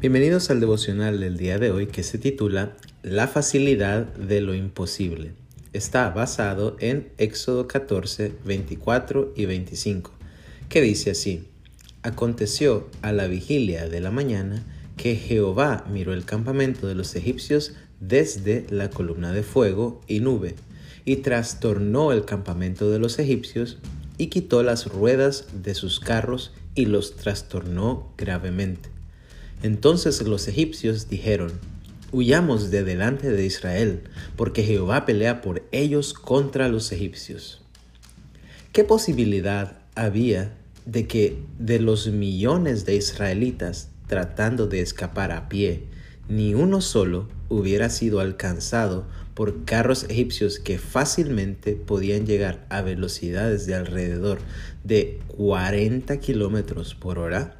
Bienvenidos al devocional del día de hoy que se titula La facilidad de lo imposible. Está basado en Éxodo 14, 24 y 25, que dice así, Aconteció a la vigilia de la mañana que Jehová miró el campamento de los egipcios desde la columna de fuego y nube, y trastornó el campamento de los egipcios, y quitó las ruedas de sus carros y los trastornó gravemente. Entonces los egipcios dijeron, Huyamos de delante de Israel, porque Jehová pelea por ellos contra los egipcios. ¿Qué posibilidad había de que de los millones de israelitas tratando de escapar a pie, ni uno solo hubiera sido alcanzado por carros egipcios que fácilmente podían llegar a velocidades de alrededor de 40 kilómetros por hora?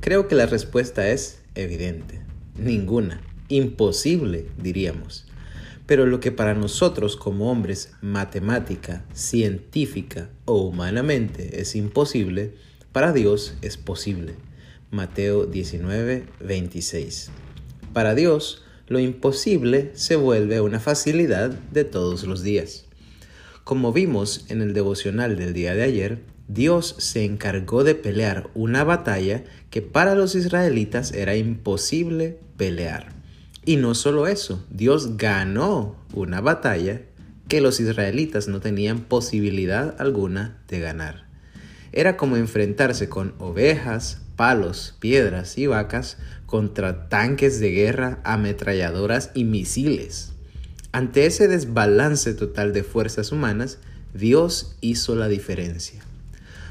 Creo que la respuesta es evidente. Ninguna. Imposible, diríamos. Pero lo que para nosotros como hombres matemática, científica o humanamente es imposible, para Dios es posible. Mateo 19, 26. Para Dios, lo imposible se vuelve una facilidad de todos los días. Como vimos en el devocional del día de ayer, Dios se encargó de pelear una batalla que para los israelitas era imposible pelear. Y no solo eso, Dios ganó una batalla que los israelitas no tenían posibilidad alguna de ganar. Era como enfrentarse con ovejas, palos, piedras y vacas contra tanques de guerra, ametralladoras y misiles. Ante ese desbalance total de fuerzas humanas, Dios hizo la diferencia.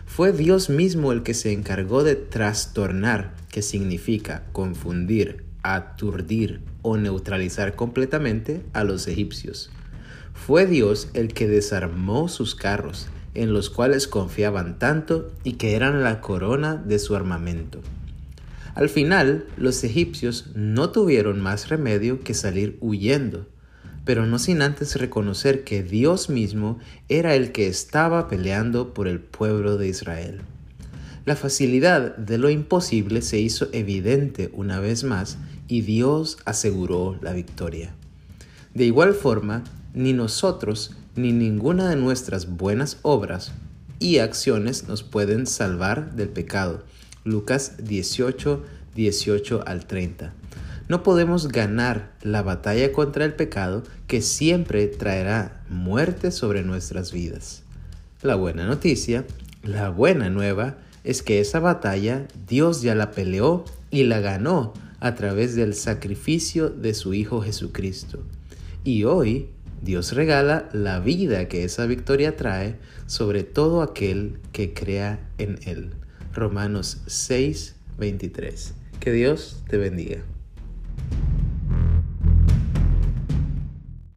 Fue Dios mismo el que se encargó de trastornar, que significa confundir, aturdir o neutralizar completamente a los egipcios. Fue Dios el que desarmó sus carros, en los cuales confiaban tanto y que eran la corona de su armamento. Al final, los egipcios no tuvieron más remedio que salir huyendo, pero no sin antes reconocer que Dios mismo era el que estaba peleando por el pueblo de Israel. La facilidad de lo imposible se hizo evidente una vez más y Dios aseguró la victoria. De igual forma, ni nosotros ni ninguna de nuestras buenas obras y acciones nos pueden salvar del pecado. Lucas 18, 18 al 30. No podemos ganar la batalla contra el pecado que siempre traerá muerte sobre nuestras vidas. La buena noticia, la buena nueva, es que esa batalla Dios ya la peleó y la ganó a través del sacrificio de su Hijo Jesucristo. Y hoy Dios regala la vida que esa victoria trae sobre todo aquel que crea en Él. Romanos 6, 23. Que Dios te bendiga.